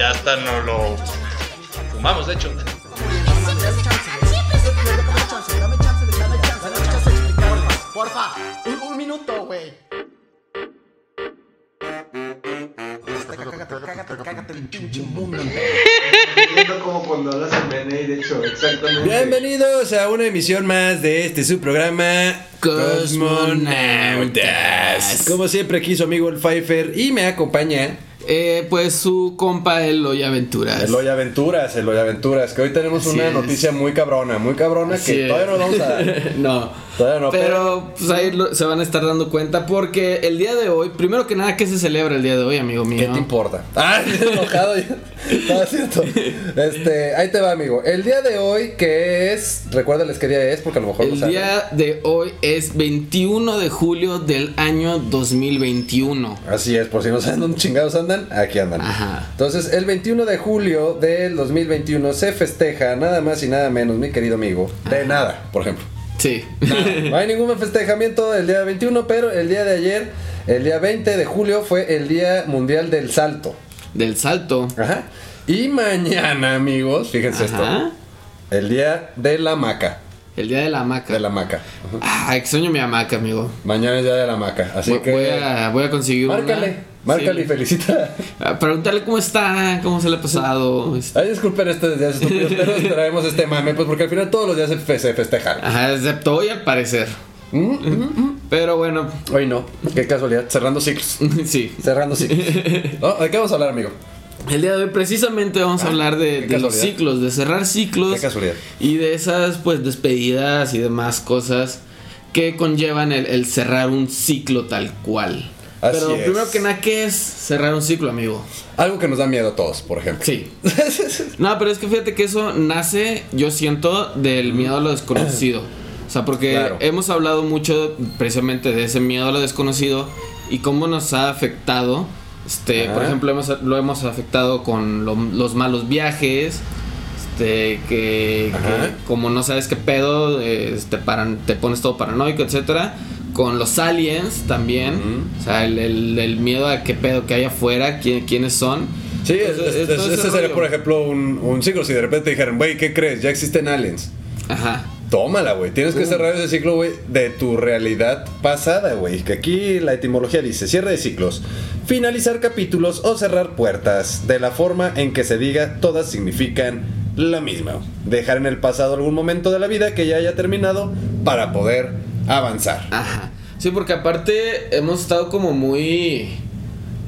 Ya hasta no lo fumamos, de hecho. Porfa, un, minuto, güey. Cágate, cágate, cágate el pinche mundo. Viendo como cuando hablas en BNI, de hecho, exactamente. Bienvenidos a una emisión más de este su programa Cosmonautas. Como siempre aquí su amigo el Pfeiffer y me acompaña Eh, pues su compa Eloy Aventuras. Eloy Aventuras, Eloy Aventuras, que hoy tenemos Así una es. noticia muy cabrona, muy cabrona Así que es. todavía no vamos a... no. Todavía no, pero pues ahí lo- se van a estar dando cuenta porque el día de hoy, primero que nada, ¿qué se celebra el día de hoy, amigo mío? ¿Qué te importa? Ah, enojado ya. No, es cierto. Este, ahí te va, amigo. El día de hoy, que es. Recuérdales qué día es, porque a lo mejor El día de hoy es 21 de julio del año 2021. Así es, por si no saben dónde chingados andan, aquí andan. Ajá. Entonces, el 21 de julio del 2021 se festeja nada más y nada menos, mi querido amigo, de nada, por ejemplo. Sí. No hay ningún festejamiento el día 21, pero el día de ayer, el día 20 de julio, fue el Día Mundial del Salto. Del salto. Ajá. Y mañana, amigos, fíjense Ajá. esto. El Día de la Maca. El día de la hamaca. De la Maca. Ajá. Ah, extraño mi hamaca, amigo. Mañana es Día de la Maca. Así voy, que. voy a, voy a conseguir una. Márcale, Sí. y felicita. Ah, Preguntarle cómo está, cómo se le ha pasado. este. Ay, disculpen estos días estúpidos, pero traemos este mame, pues porque al final todos los días se, fe- se festejan. Ajá, excepto hoy al parecer. Mm, Pero bueno, Hoy no, qué casualidad, cerrando ciclos. sí. Cerrando ciclos. ¿No? ¿De qué vamos a hablar, amigo? El día de hoy precisamente vamos a hablar de, Ah, qué de los ciclos, de cerrar ciclos. Qué casualidad. Y de esas pues despedidas y demás cosas que conllevan el, el cerrar un ciclo tal cual. Así Pero es. primero que nada, ¿qué es cerrar un ciclo, amigo? Algo que nos da miedo a todos, por ejemplo. Sí. No, pero es que fíjate que eso nace, yo siento, del miedo a lo desconocido. O sea, porque Claro. hemos hablado mucho precisamente de ese miedo a lo desconocido y cómo nos ha afectado. Este, Ajá. por ejemplo, hemos, lo hemos afectado con lo- los malos viajes. Este, que, como no sabes qué pedo, este, te pones todo paranoico, etcétera. Con los aliens también. O sea, el, el- el miedo a qué pedo que hay afuera, quién, quiénes son. Sí, es- Entonces, es- ese ese sería, por ejemplo, un, un ciclo. Si de repente te dijeran, güey, ¿qué crees? Ya existen aliens. Ajá. Tómala, güey. Tienes que cerrar ese ciclo, güey, de tu realidad pasada, güey. Que aquí la etimología dice cierre de ciclos, finalizar capítulos o cerrar puertas. De la forma en que se diga, todas significan la misma. Dejar en el pasado algún momento de la vida que ya haya terminado para poder avanzar. Ajá. Sí, porque aparte hemos estado como muy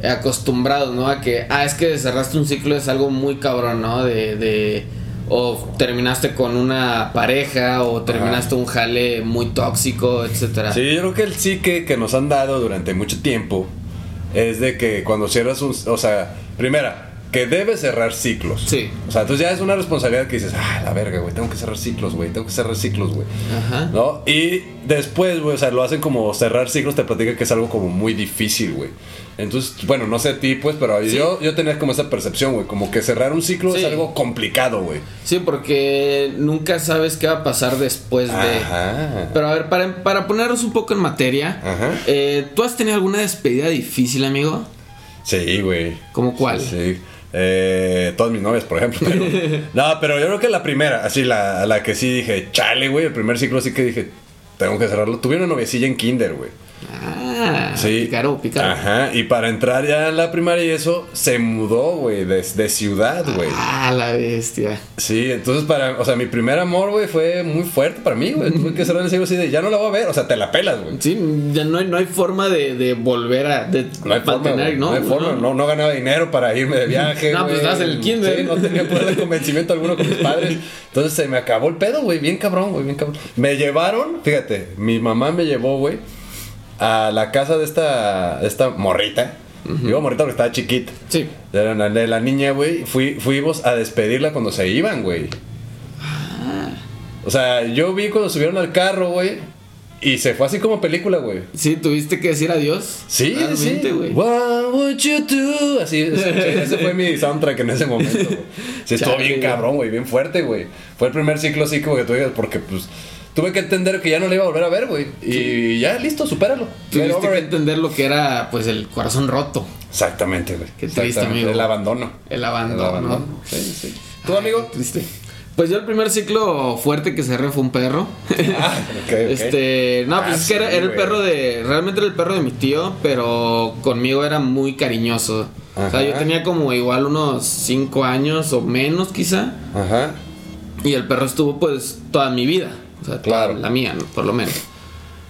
acostumbrados, ¿no? A que, ah, es que cerraste un ciclo es algo muy cabrón, ¿no? De, de o terminaste con una pareja o terminaste un jale muy tóxico, etcétera. Sí, yo creo que el sí que, que nos han dado durante mucho tiempo es de que cuando cierras un... O sea, primera, que debes cerrar ciclos. Sí. O sea, entonces ya es una responsabilidad que dices, ah, la verga, güey, tengo que cerrar ciclos, güey, tengo que cerrar ciclos, güey. Ajá. ¿No? Y después, güey, o sea, lo hacen como cerrar ciclos, te platican que es algo como muy difícil, güey. Entonces, bueno, no sé a ti, pues, pero yo, yo tenía como esa percepción, güey, como que cerrar un ciclo Sí. es algo complicado, güey. Sí, porque nunca sabes qué va a pasar después de... Ajá. Pero a ver, para, para ponernos un poco en materia, Ajá. eh, ¿tú has tenido alguna despedida difícil, amigo? Sí, güey. ¿Como cuál? Sí. Eh, todas mis novias, por ejemplo. pero- no, pero yo creo que la primera, así, la, la que sí dije, chale, güey, el primer ciclo sí que dije, tengo que cerrarlo. Tuve una noviecilla en kinder, güey. Ah, Sí. pícaro, pícaro. Ajá, y para entrar ya en la primaria y eso, se mudó, güey, de, de ciudad, güey. Ah, la bestia. Sí, entonces para, o sea, mi primer amor, güey, fue muy fuerte para mí, güey. Tuve que cerrar el ciclo así de, ya no la voy a ver, o sea, te la pelas, güey. Sí, ya no hay, no hay forma de, de volver a. De No hay forma, güey, no, hay forma, no, no ganaba dinero para irme de viaje. No, pues, estabas en el kinder. Sí, no tenía poder de convencimiento alguno con mis padres. Entonces se me acabó el pedo, güey, bien cabrón, güey, bien cabrón. Me llevaron, fíjate, mi mamá me llevó, güey, a la casa de esta, de esta morrita. Digo morrita porque estaba chiquita. Sí. De la, de la niña, güey, fui, fuimos a despedirla cuando se iban, güey. O sea, yo vi cuando subieron al carro, güey. Y se fue así como película, güey. Sí, tuviste que decir adiós. Sí, Realmente, sí. güey. What would you do? Así, ese, ese fue mi soundtrack en ese momento, güey. Sí, estuvo bien cabrón, güey, bien fuerte, güey. Fue el primer ciclo así como que tú digas, porque pues tuve que entender que ya no le iba a volver a ver, güey. Y ya, listo, supéralo. Tuviste que entender lo que era, pues, el corazón roto. Exactamente, güey. Qué triste, amigo. El abandono. El abandono. El abandono. Sí, sí. ¿Tú, amigo? Triste. Pues yo el primer ciclo fuerte que cerré fue un perro. Ah, ok, ok. Este, no, pues Ah, es que era, el perro de, realmente era el perro de mi tío, pero conmigo era muy cariñoso. O sea, yo tenía como igual unos 5 años o menos quizá, Ajá. y el perro estuvo pues toda mi vida, o sea, Claro. la mía, ¿no? por lo menos.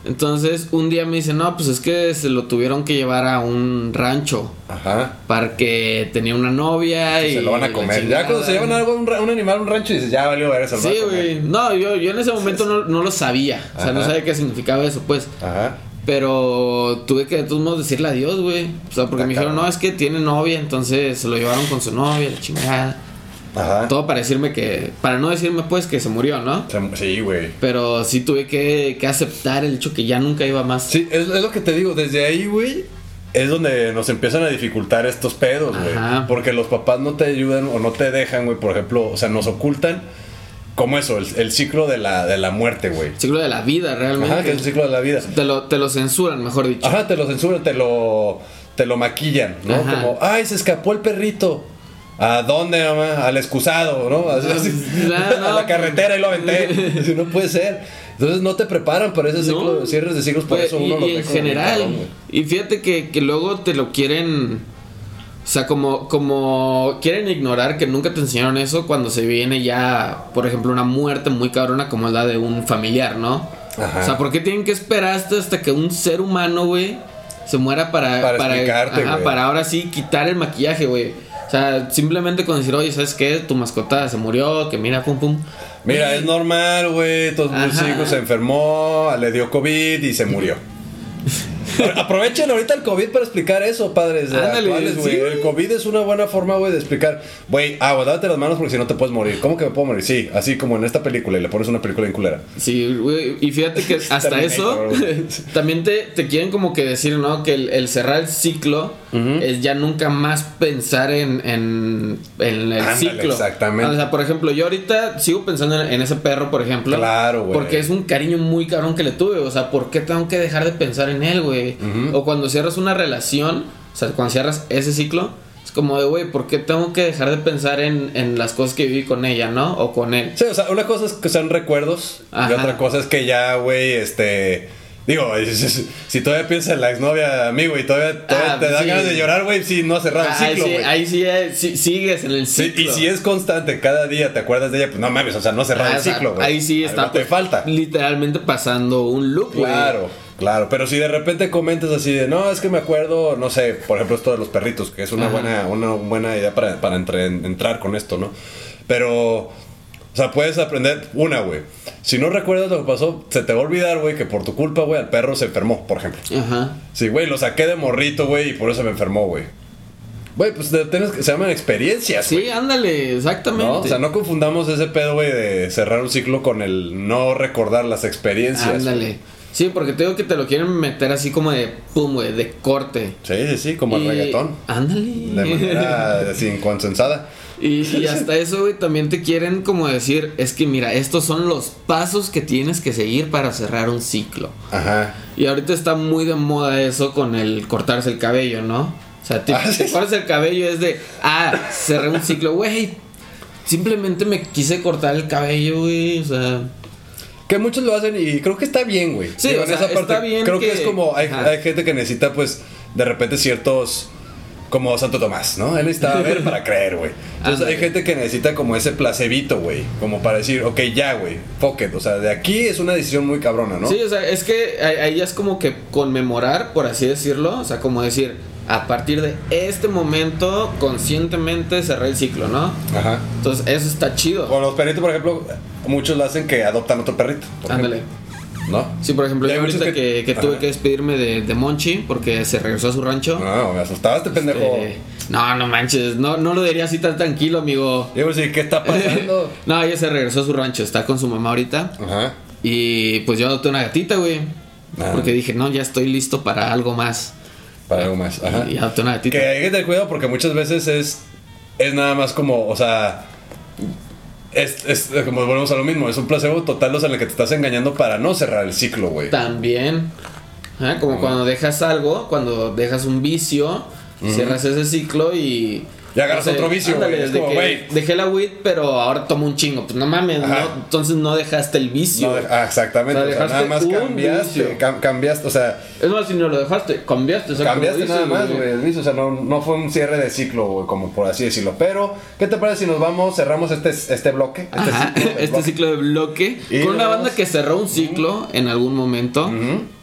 Entonces, un día me dice, no, pues es que se lo tuvieron que llevar a un rancho, Ajá. porque tenía una novia y... Se lo van a comer. Ya cuando se llevan algo, un, un animal a un rancho, dices, ya valió ver eso. Sí, güey. No, yo, yo en ese momento no, no lo sabía. O sea, no sabía qué significaba eso, pues. Ajá. Pero tuve que de todos modos decirle adiós, güey. O sea, porque Ah, me dijeron, no, es que tiene novia, entonces se lo llevaron con su novia, la chingada. Ajá. Todo para decirme que, para no decirme pues que se murió, ¿no? Sí, güey. Pero sí tuve que, que aceptar el hecho que ya nunca iba más. Sí, es, es lo que te digo, desde ahí, güey, es donde nos empiezan a dificultar estos pedos, güey. Porque los papás no te ayudan o no te dejan, güey, por ejemplo, o sea, nos ocultan como eso, el, el ciclo de la, de la muerte, güey. Ciclo de la vida, realmente. Ajá, que es el ciclo de la vida. te, lo, te lo censuran, mejor dicho. Ajá, te lo censuran, te lo, te lo maquillan, ¿no? Ajá. Como, ay, se escapó el perrito. ¿A dónde, mamá? Al excusado, ¿no? Así, Ah, no. a la carretera y lo aventé. Así, no puede ser. Entonces no te preparan para ese ciclo, No. cierres de ciclos, por Pues, eso y, uno lo y en general. y fíjate que, que luego te lo quieren. O sea, como, como quieren ignorar que nunca te enseñaron eso cuando se viene ya, por ejemplo, una muerte muy cabrona como la de un familiar, ¿no? Ajá. O sea, ¿por qué tienen que esperar hasta, hasta que un ser humano, güey, se muera para, Para explicarte, ajá, güey. para ahora sí quitar el maquillaje, güey? O sea, simplemente con decir, oye, ¿sabes qué? Tu mascota se murió, que mira, pum, pum. Mira, es normal, güey. Todo el Ajá. chico se enfermó, le dio COVID y se murió. Aprovechen ahorita el COVID para explicar eso, padres Ándale, actuales, güey. sí, el COVID es una buena forma, güey, de explicar. Güey, agua, date las manos porque si no te puedes morir. ¿Cómo que me puedo morir? Sí, así como en esta película y le pones una película en culera. Sí, güey, y fíjate que hasta eso también te, te quieren como que decir, ¿no? Que el, el cerrar el ciclo es ya nunca más pensar en, en, en el Ándale, ciclo. exactamente. O sea, por ejemplo, yo ahorita sigo pensando en, en ese perro, por ejemplo. Claro, güey. Porque es un cariño muy cabrón que le tuve. O sea, ¿por qué tengo que dejar de pensar en él, güey? O cuando cierras una relación, o sea, cuando cierras ese ciclo, es como de, güey, ¿por qué tengo que dejar de pensar en, en las cosas que viví con ella, ¿no? O con él. Sí, o sea, una cosa es que sean recuerdos y otra cosa es que ya, güey, este. Digo, si, todavía piensas en la exnovia, amigo, y todavía, todavía Ah, te sí. ganas de llorar, güey, si no has cerrado el ahí ciclo, güey. ahí sí, eh, sí, sigues en el ciclo. y si es constante, cada día te acuerdas de ella, pues no mames, o sea, no has cerrado Ah, el ciclo, güey. Ahí sí Algo está te pues, falta. literalmente pasando un loop, güey. Claro, claro. Pero si de repente comentas así de, no, es que me acuerdo, no sé, por ejemplo, esto de los perritos, que es una Ajá. buena, una buena idea para, para entre- entrar con esto, ¿no? Pero, o sea, puedes aprender una, güey. Si no recuerdas lo que pasó, se te va a olvidar, güey, que por tu culpa, güey, al perro se enfermó, por ejemplo. Ajá. Sí, güey, lo saqué de morrito, güey, y por eso me enfermó, güey. Güey, pues tienes que- se llaman experiencias, Sí, güey. ándale, exactamente. ¿No? O sea, no confundamos ese pedo, güey, de cerrar un ciclo con el no recordar las experiencias. Ándale. Sí, porque te digo que te lo quieren meter así como de pum, güey, de corte. Sí, sí, sí, como el reggaetón. Ándale. De manera sin consensada. Y, y hasta eso, güey, también te quieren como decir, es que mira, estos son los pasos que tienes que seguir para cerrar un ciclo. Ajá. Y ahorita está muy de moda eso con el cortarse el cabello, ¿no? O sea, te, Ah, te cortas el cabello es de, ah, cerré un ciclo, güey. Simplemente me quise cortar el cabello, güey. O sea, Que muchos lo hacen y creo que está bien, güey. Sí, o sea, está bien Creo que, que- es como, hay, hay gente que necesita, pues, de repente ciertos... Como Santo Tomás, ¿no? Él necesitaba ver para creer, güey. Entonces hay gente que necesita como ese placebito, güey. Como para decir, ok, ya, güey, fuck it. O sea, de aquí es una decisión muy cabrona, ¿no? sí, o sea, es que ahí es como que conmemorar, por así decirlo. O sea, como decir, a partir de este momento, conscientemente cerré el ciclo, ¿no? Ajá. Entonces, eso está chido. Con los perritos, por ejemplo, muchos lo hacen que adoptan otro perrito. Ándale. ¿No? Sí, por ejemplo, Y yo ahorita que, que tuve que despedirme de, de Monchi porque se regresó a su rancho. No, me asustaste, pendejo. Eh, no, no manches, no, no lo diría así tan tranquilo, amigo. Yo decir, ¿qué está pasando? no, ella se regresó a su rancho, está con su mamá ahorita. Ajá. Y pues yo adopté una gatita, güey. Ah. Porque dije, no, ya estoy listo para algo más. Para algo más. Ajá. Y adopté una gatita. Que hay que tener cuidado porque muchas veces es, es nada más como, o sea, es, es como volvemos a lo mismo, es un placebo total o sea, en el que te estás engañando para no cerrar el ciclo, güey. También. ¿eh? Como cuando dejas algo, cuando dejas un vicio, cierras ese ciclo y. Y agarras otro vicio, ándale, como, que. Dejé la weed, pero ahora tomo un chingo. Pues no mames, no, entonces no dejaste el vicio. No, ah, exactamente, O sea, nada más cambiaste, cam- cambiaste, o sea, Es más, si no lo dejaste, cambiaste. o sea, como cambiaste dices, nada más, güey, el vicio, o sea, no, no fue un cierre de ciclo, güey, como por así decirlo. Pero, ¿qué te parece si nos vamos, cerramos este, este bloque? Este Ajá, ciclo, este bloque? ciclo de bloque Y con una banda que cerró un ciclo en algún momento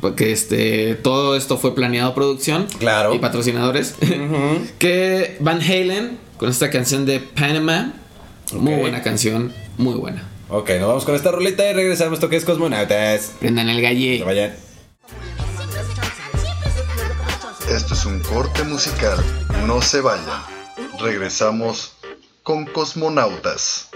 porque este todo esto fue planeado producción Claro. y patrocinadores que Van Halen con esta canción de Panama muy buena canción muy buena Ok, nos vamos con esta rolita y regresamos. Esto que es Cosmonautas. prendan el galle Que vayan. Esto es un corte musical. No se vayan. Regresamos con Cosmonautas.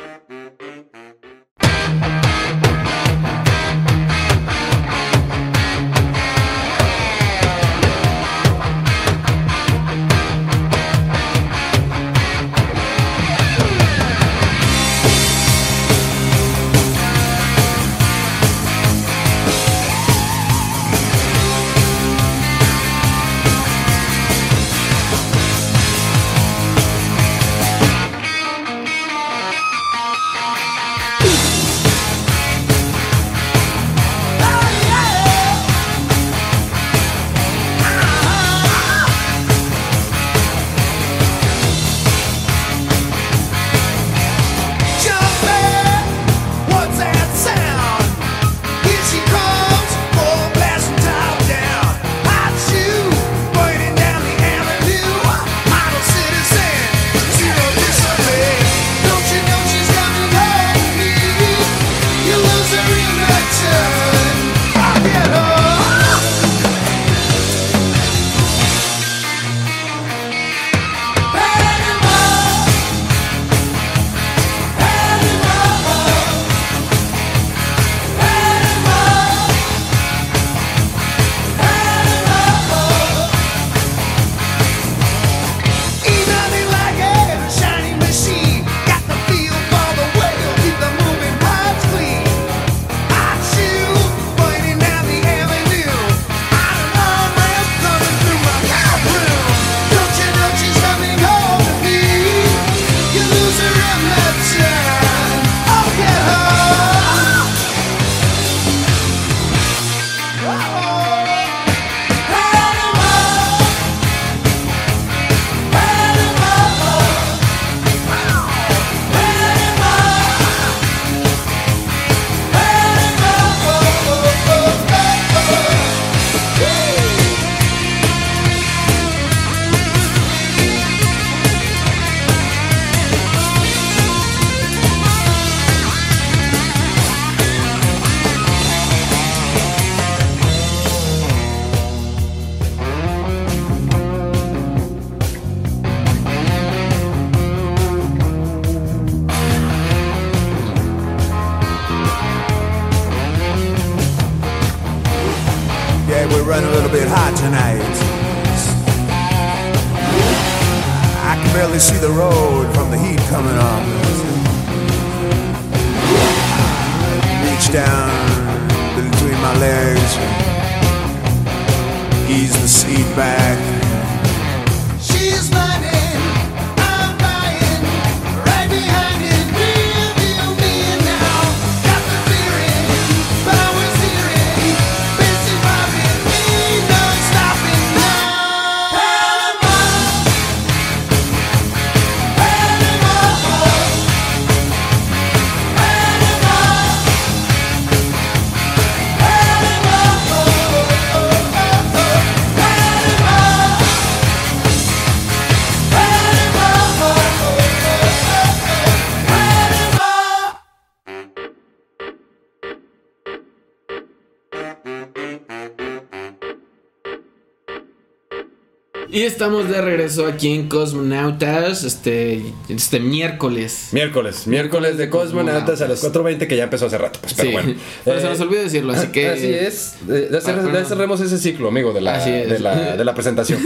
Y estamos de regreso aquí en Cosmonautas, este, este miércoles. Miércoles, miércoles de Cosmonautas a las 4.20 que ya empezó hace rato. Pues, pero Sí. bueno. Pero se nos olvidó decirlo, así que. Así es. Ya, Ah, cerremos ese ciclo, amigo, de la, de la, de la presentación.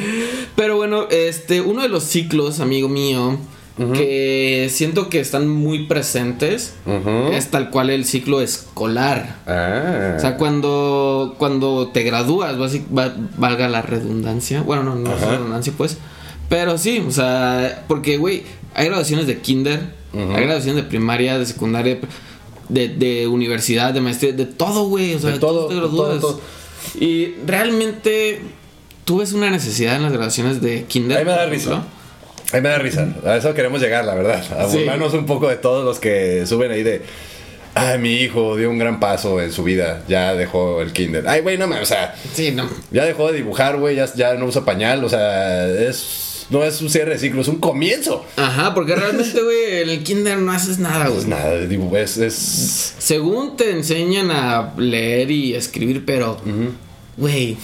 Pero bueno, este, uno de los ciclos, amigo mío, que siento que están muy presentes, es tal cual el ciclo escolar. Ah. O sea, cuando, cuando te gradúas, valga la redundancia. Bueno, no, no es Ajá. redundancia, pues. Pero sí, o sea, porque, güey, hay graduaciones de kinder, hay graduaciones de primaria, de secundaria, de, de universidad, de maestría, de todo, güey. O sea, De todo, te de gradúas. todo, todo. Y realmente, tú ves una necesidad en las graduaciones de kinder. Ahí me da risa. ejemplo? A mí me da risa. A eso queremos llegar, la verdad. A Sí. burlarnos un poco de todos los que suben ahí de. Ay, mi hijo dio un gran paso en su vida. Ya dejó el kinder. Ay, güey, no me. O sea, Sí, no. ya dejó de dibujar, güey. Ya, ya no usa pañal. O sea, es. No es un cierre de ciclo, es un comienzo. Ajá, porque realmente, güey, en el kinder no haces nada, güey. Pues nada, dibujo, es. es Según te enseñan a leer y escribir, pero, güey,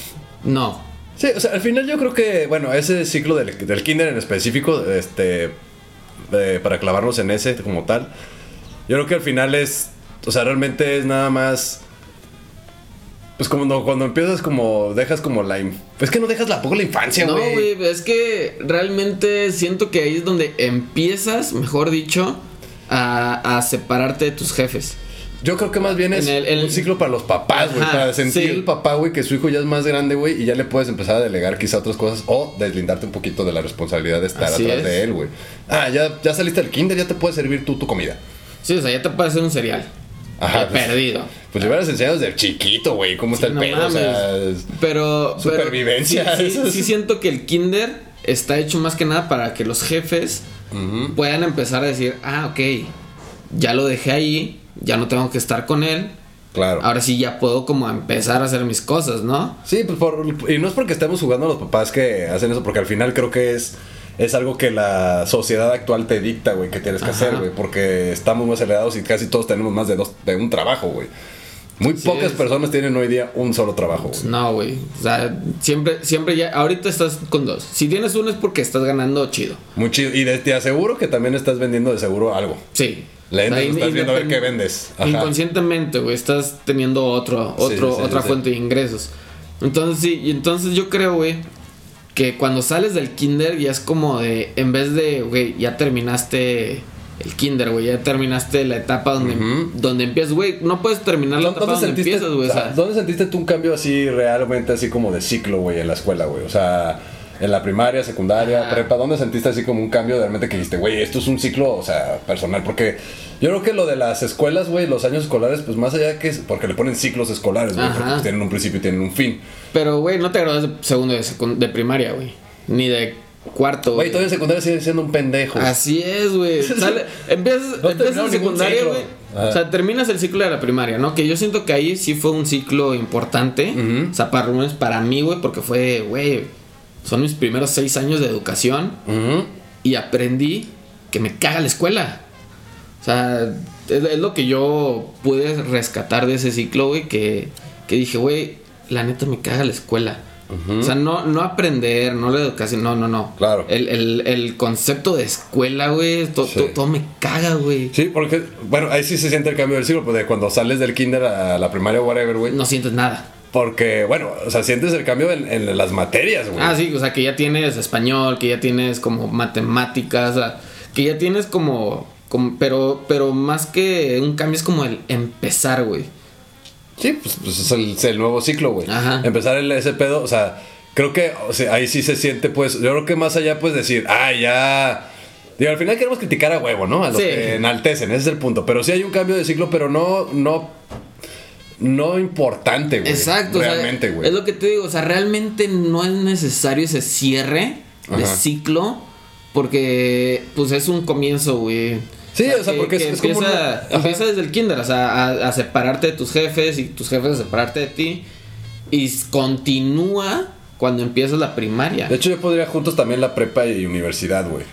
no. Sí, o sea, al final yo creo que, bueno, ese ciclo del, del kinder en específico, este, eh, para clavarnos en ese como tal, yo creo que al final es, o sea, realmente es nada más, pues como no- cuando empiezas como, dejas como la, pues que no dejas la poco la infancia, No, güey. güey, es que realmente siento que ahí es donde empiezas, mejor dicho, a, a separarte de tus jefes. Yo creo que más bien es el- el- un ciclo para los papás, güey, para sentir sí. el papá, güey, que su hijo ya es más grande, güey, y ya le puedes empezar a delegar quizá otras cosas o deslindarte un poquito de la responsabilidad de estar Así atrás es. de él, güey. Ah, ya, ya saliste del kinder, ya te puedes servir tú tu comida. Sí, o sea, ya te puedes hacer un cereal. Ajá, pues- perdido. Pues le hubieras enseñado desde chiquito, güey, cómo está el no pedo, o sea, es- Pero. Supervivencia. sí siento que el kinder está hecho más que nada para que los jefes puedan empezar a decir, ah, ok, ya lo dejé ahí, ya no tengo que estar con él. claro. Ahora sí ya puedo como empezar a hacer mis cosas, ¿no? Sí, pues por, y no es porque estemos jugando a los papás que hacen eso, porque al final creo que es, es algo que la sociedad actual te dicta, güey, que tienes que Ajá. hacer, güey, porque estamos muy acelerados y casi todos tenemos más de dos, de un trabajo, güey. Muy Sí, pocas es. personas tienen hoy día un solo trabajo, güey. No, güey. O sea, siempre, siempre ya. Ahorita estás con dos. Si tienes uno es porque estás ganando chido. Muy chido. Y de- te aseguro que también estás vendiendo de seguro algo. Sí. Le entras, O sea, estás viendo a ver qué vendes. Ajá. Inconscientemente, güey, estás teniendo otro, otro, sí, sí, otra sí. fuente de ingresos. Entonces, sí, y entonces yo creo, güey, que cuando sales del kinder ya es como de, en vez de, güey, ya terminaste el kinder, güey, ya terminaste la etapa donde, Ujú. donde empiezas, güey, no puedes terminar la etapa donde empiezas, güey, o sea, ¿Dónde sentiste tú un cambio así realmente así como de ciclo, güey, en la escuela, güey? O sea, en la primaria, secundaria, Ajá. prepa, ¿dónde sentiste así como un cambio de realmente que dijiste, güey, esto es un ciclo, o sea, personal? Porque yo creo que lo de las escuelas, güey, los años escolares, pues más allá de que es porque le ponen ciclos escolares, güey, porque pues, tienen un principio y tienen un fin. pero, güey, no te graduas de segundo de, de primaria, güey, ni de cuarto, Güey, todavía en secundaria sigue siendo un pendejo. Así es, güey. Empiezas, No empiezas en secundaria, güey. Ajá. O sea, terminas el ciclo de la primaria, ¿no? Que yo siento que ahí sí fue un ciclo importante. Ujú. O sea, para, para mí, güey, porque fue, güey, son mis primeros seis años de educación y aprendí que me caga la escuela. O sea, es, es lo que yo pude rescatar de ese ciclo, güey, que, que dije, güey, la neta me caga la escuela. O sea, no, no aprender, no la educación, no, no, no. Claro. El, el- el concepto de escuela, güey, to- Sí. to- todo me caga, güey. Sí, porque, bueno, ahí sí se siente el cambio del ciclo, pues de cuando sales del kinder a la primaria o whatever, güey. No sientes nada. Porque, bueno, o sea, sientes el cambio en, en las materias, güey. Ah, sí, o sea, que ya tienes español, que ya tienes como matemáticas, o sea, que ya tienes como, como pero, pero más que un cambio es como el empezar, güey. Sí, pues, pues es, el, nuevo ciclo, güey. Ajá. Empezar el, ese pedo, o sea, creo que o sea, ahí sí se siente, pues, yo creo que más allá, pues, decir, ah, ya... Digo, al final queremos criticar a huevo, ¿no? A los Sí. que enaltecen, ese es el punto. Pero sí hay un cambio de ciclo, pero no, no, no importante, güey. Exacto, o sea, Realmente, güey. es lo que te digo, o sea, realmente no es necesario ese cierre de Ajá. ciclo porque pues es un comienzo, güey. Sí, o sea, porque es- es como empieza, una- ajá. empieza desde el kinder, o sea, a, a separarte de tus jefes y tus jefes a separarte de ti y continúa cuando empiezas la primaria. De hecho, yo podría juntos también la prepa y universidad, güey.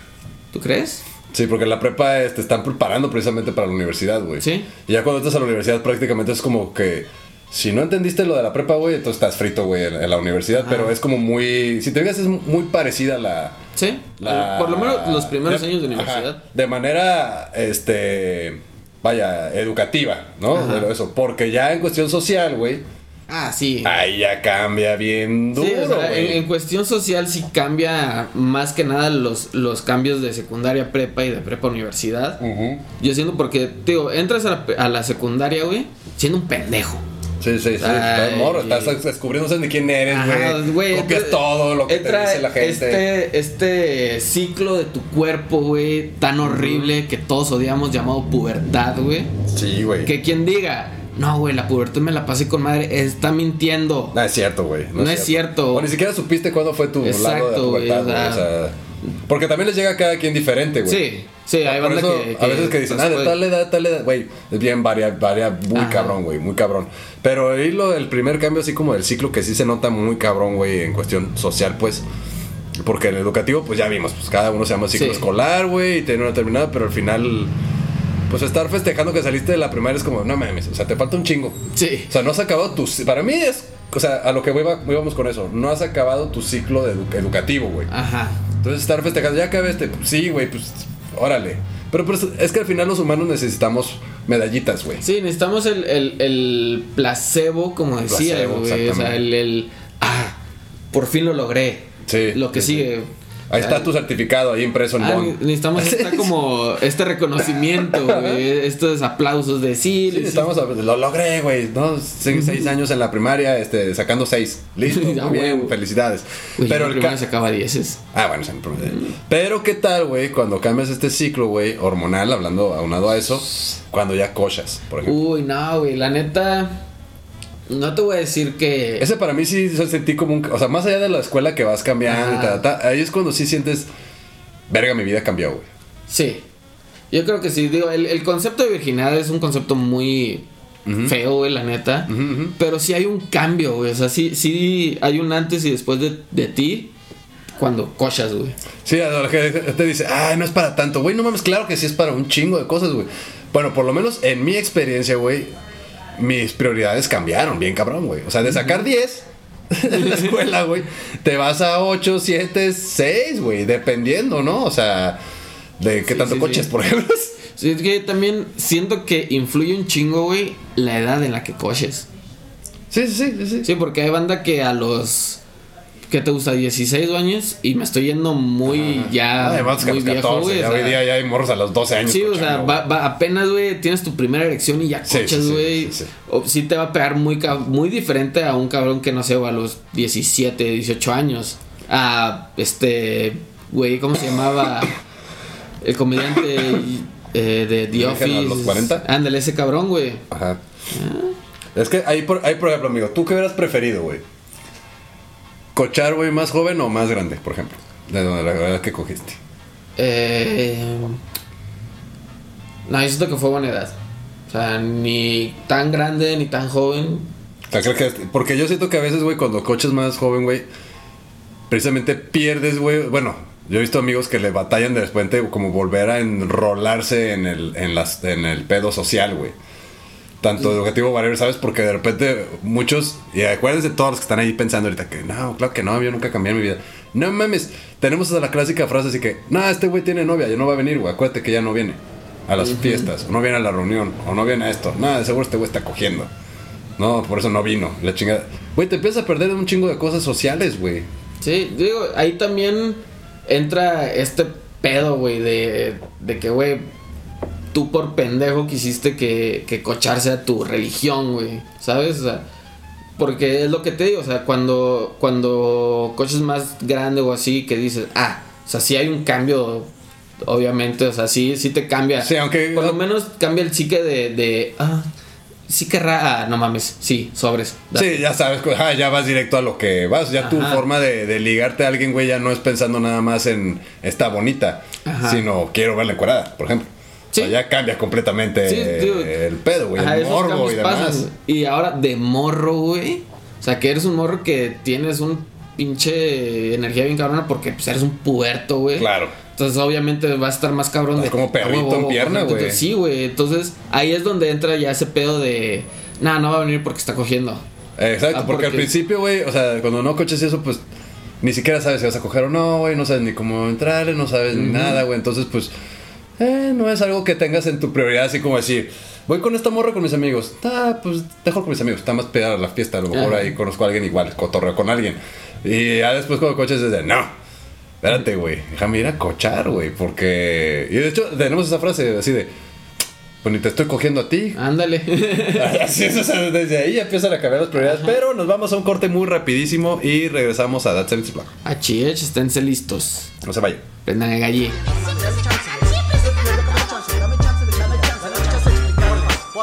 ¿Tú crees? Sí, porque en la prepa eh, te están preparando precisamente para la universidad, güey. Sí. Y ya cuando estás a la universidad prácticamente es como que Si no entendiste lo de la prepa, güey, entonces estás frito, güey, en, en la universidad. Pero es como muy. Si te fijas, es muy parecida a la. Sí, la- por lo menos los primeros de- años de ajá, universidad. de manera, este. Vaya, educativa, ¿no? Pero eso. Porque ya en cuestión social, güey. Ah, sí. Ahí ya cambia bien duro, Sí, o sea, en, cuestión social sí cambia más que nada los, los cambios de secundaria prepa y de prepa universidad. Yo siento porque, digo, entras a la, a la secundaria, güey, siendo un pendejo. Sí, sí, sí. Ay. estás morro, estás sabes ni quién eres, güey. Copias entra- todo lo que entra te dice la gente. Este, este ciclo de tu cuerpo, güey, tan horrible que todos odiamos, llamado pubertad, güey. Sí, güey. Que quien diga, no, güey, la pubertad me la pasé con madre, está mintiendo. No es cierto, güey. No es cierto. O ni siquiera supiste cuándo fue tu Exacto, lado de la pubertad, o güey. O sea- porque también les llega a cada quien diferente, güey. Sí, sí, hay banda eso, que, a veces que dicen, ah, de tal edad, tal edad, güey, es bien varia, varia, muy Ajá. cabrón, güey, muy cabrón. Pero ahí lo del primer cambio, así como del ciclo, que sí se nota muy cabrón, güey, en cuestión social, pues. Porque en el educativo, pues ya vimos, pues cada uno se llama ciclo Sí. escolar, güey, y tiene una terminada, pero al final, pues estar festejando que saliste de la primaria es como, no mames, o sea, te falta un chingo. Sí. O sea, no has acabado tu... Para mí es... O sea, a lo que íbamos con eso. No has acabado tu ciclo de edu- educativo, güey. Ajá. Entonces estar festejando, ya acabé este... pues, sí, güey, pues... Órale. Pero pues, es que al final los humanos necesitamos medallitas, güey. Sí, necesitamos el, el, el placebo, como decía, Placebo, güey. O sea, el, el. Ah, por fin lo logré. Sí, Lo que sí, sigue. Ahí está tu certificado ahí impreso en Ah, Bond. necesitamos esta como este reconocimiento, güey, estos aplausos de sí, Sí, lo estamos a- lo logré, güey, ¿no? Se- Seis años en la primaria, este, sacando seis. Listo, bien, felicidades. Pero el ca- sacaba dieces. Ah, bueno, problema. Pero qué tal, güey, cuando cambias este ciclo, güey, hormonal, hablando aunado a eso, cuando ya cochas, por ejemplo. Uy, no, güey, la neta. No te voy a decir que. Ese para mí sí se sentí como un... O sea, más allá de la escuela que vas cambiando, ta, ta, ahí es cuando sí sientes... Verga, mi vida cambió, güey. Sí. Yo creo que sí. Digo, el, el concepto de virginidad es un concepto muy feo, güey, la neta. Pero sí hay un cambio, güey. O sea, sí, sí hay un antes y después de, de ti cuando cochas, güey. Sí, a lo que te dice, ay, no es para tanto, güey. No mames, claro que sí es para un chingo de cosas, güey. Bueno, por lo menos en mi experiencia, güey, mis prioridades cambiaron bien cabrón, güey. O sea, de sacar 10 en la escuela, güey, te vas a 8, 7, 6, güey, dependiendo, ¿no? O sea, de qué Sí, tanto sí, coches, sí. por ejemplo. Sí, es que también siento que influye un chingo, güey, la edad en la que coches. Sí, sí, sí, sí. sí. Sí, porque hay banda que a los. ¿Qué te gusta? 16 años y me estoy yendo muy ya. Además muy viejo, 14, güey. ya o hoy sea, día ya hay morros a los 12 años. Sí, o sea, va, va- apenas, güey, tienes tu primera erección y ya coches, sí, sí, güey. sí, sí. O sí te va a pegar muy, cab- muy diferente a un cabrón que no sé, a los 17, 18 años. A este, güey, ¿cómo se llamaba? El comediante eh, de The ¿Virgen a Office. los 40? Ándale, ese cabrón, güey. Ajá. Es que ahí por, ahí, por ejemplo, amigo, ¿tú qué hubieras preferido, güey? ¿Cochar, güey, más joven o más grande, por ejemplo? De donde la verdad que cogiste. Eh, no, yo siento que fue buena edad. O sea, ni tan grande ni tan joven. O sea, creo que... Porque yo siento que a veces, güey, cuando coches más joven, güey, precisamente pierdes, güey. Bueno, yo he visto amigos que le batallan de repente como volver a enrolarse en el, en las, en el pedo social, güey. Tanto educativo, whatever, ¿sabes? Porque de repente muchos, y acuérdense todos los que están ahí pensando ahorita que no, claro que no, yo nunca cambié mi vida. No mames, tenemos esa la clásica frase así que, no, este güey tiene novia, ya no va a venir, güey, acuérdate que ya no viene a las fiestas, o no viene a la reunión, o no viene a esto. Nada, de seguro este güey está cogiendo. No, por eso no vino, la chingada. Güey, te empiezas a perder un chingo de cosas sociales, güey. Sí, digo, ahí también entra este pedo, güey, de, de que, güey, tú por pendejo quisiste que, que cochar sea tu religión, güey, ¿sabes? O sea, porque es lo que te digo, o sea, cuando, cuando coches más grande o así, que dices, ah, o sea, sí hay un cambio, obviamente, o sea, sí, sí te cambia. Sí, aunque- Por lo menos cambia el psique de, de ah, sí querrá, ah, no mames, sí, sobres. date. Sí, ya sabes, ah, ya vas directo a lo que vas. Ya tu forma de, de ligarte a alguien, güey, ya no es pensando nada más en está bonita, Ajá. sino quiero verla encuerada, por ejemplo. Sí. O sea, ya cambia completamente Sí, el pedo, güey, Ajá, el cambios y demás. pasan. Y ahora de morro, güey. O sea, que eres un morro que tienes un pinche energía bien cabrona porque pues, eres un puerto, güey. Claro. Entonces, obviamente, va a estar más cabrón Estás de. como perrito "Ah, huevo, en pierna, huevo". güey. Sí, güey. Entonces, ahí es donde entra ya ese pedo de. nah, no va a venir porque está cogiendo. Exacto, Ah, porque al principio, güey, o sea, cuando no coches eso, pues ni siquiera sabes si vas a coger o no, güey, no sabes ni cómo entrarle, no sabes ni nada, güey. Entonces, pues, eh, no es algo que tengas en tu prioridad, así como decir, voy con esta morra con mis amigos. Ah, pues mejor con mis amigos, está más pegada a la fiesta, a lo mejor Ajá. ahí conozco a alguien igual, cotorreo con alguien. Y ya después cuando coches es de, no. Espérate, güey, déjame ir a cochar, güey, porque... Y de hecho, tenemos esa frase así de, pues ni te estoy cogiendo a ti, Ándale. Así es, o sea, desde ahí empiezan a cambiar las prioridades. Pero nos vamos a un corte muy rapidísimo y regresamos a That 70 Block. Achich, esténse listos. No se vayan. Prendan el gallí.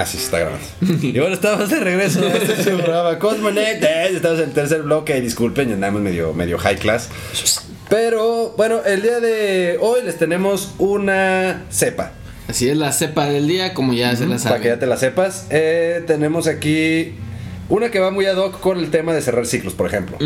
Ah, sí, está grabando. y bueno, estamos de regreso. Este es su programa Cosmonet. Estamos en el tercer bloque. Disculpen, ya andamos medio, medio high class. Pero bueno, el día de hoy les tenemos una cepa. Así es la cepa del día, como ya se la Para que ya saben. te la sepas. Eh, tenemos aquí una que va muy ad hoc con el tema de cerrar ciclos, por ejemplo.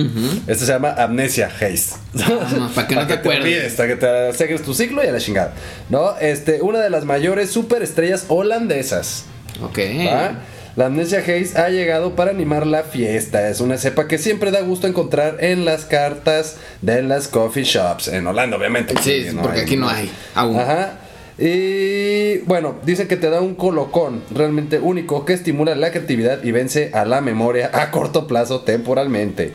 Este se llama Amnesia Haze. Ah, para que no te acuerdes. olvides, para que te cegues tu ciclo y a la chingada. ¿No? Este, una de las mayores superestrellas holandesas. Ok. ¿va? La Amnesia Haze ha llegado para animar la fiesta. Es una cepa que siempre da gusto encontrar en las cartas de las coffee shops. En Holanda, obviamente. Sí, porque aquí no hay, aún. Ajá. Y bueno, dicen que te da un colocón realmente único que estimula la creatividad y vence a la memoria a corto plazo temporalmente.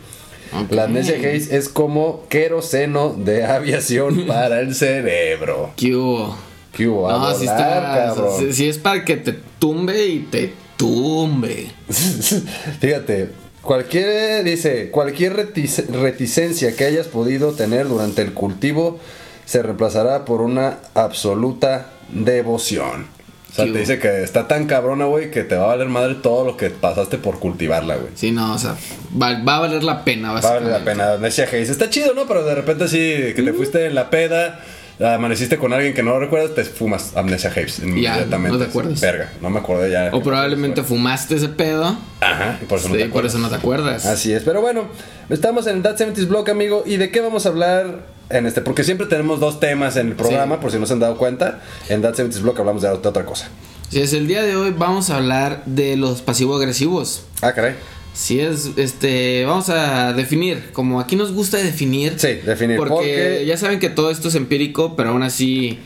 La Amnesia Haze es como queroseno de aviación para el cerebro. ¿Qué hubo? ¿Qué hubo? No, volar, está. sí- sí es para que te tumbe y te tumbe. Fíjate, cualquier, dice, cualquier retic- reticencia que hayas podido tener durante el cultivo se reemplazará por una absoluta devoción. O sea, ¿Qué te dice que está tan cabrona, güey, que te va a valer madre todo lo que pasaste por cultivarla, güey. Sí, no, o sea, va, va a valer la pena, Va a valer la pena. Amnesia Haze. Está chido, ¿no? Pero de repente sí, que te fuiste en la peda, amaneciste con alguien que no lo recuerdas, te fumas Amnesia Haze inmediatamente. no te acuerdas. Verga, no me acordé ya. O probablemente fumaste ese pedo. Ajá, y por eso no te por acuerdas. eso no te acuerdas. Así es, pero bueno, estamos en el That 70s Block, amigo. ¿Y de qué vamos a hablar en este? Porque siempre tenemos dos temas en el programa, Sí. por si no se han dado cuenta. En That 70s Block hablamos de otra cosa. Si es el día de hoy vamos a hablar de los pasivo-agresivos. Ah, caray. Si es, este, vamos a definir, como aquí nos gusta definir. Sí, definir, Porque, porque- ya saben que todo esto es empírico, pero aún así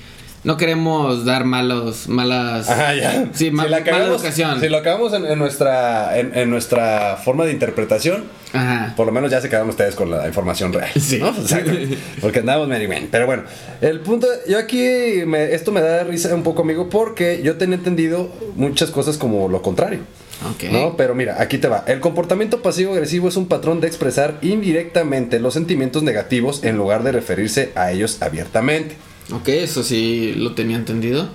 no queremos dar malos, malas. Ajá, ya. Sí, ma- si la mala cagamos, educación. Si lo acabamos en, en nuestra, en, en nuestra forma de interpretación, Ajá. por lo menos ya se quedaron ustedes con la información real. Sí. ¿no? Exacto. Porque andamos medio bien. Pero bueno, el punto, yo aquí, me- esto me da risa un poco, amigo, porque yo tenía entendido muchas cosas como lo contrario. Ok. ¿No? Pero mira, aquí te va. El comportamiento pasivo-agresivo es un patrón de expresar indirectamente los sentimientos negativos en lugar de referirse a ellos abiertamente. Ok, eso sí lo tenía entendido.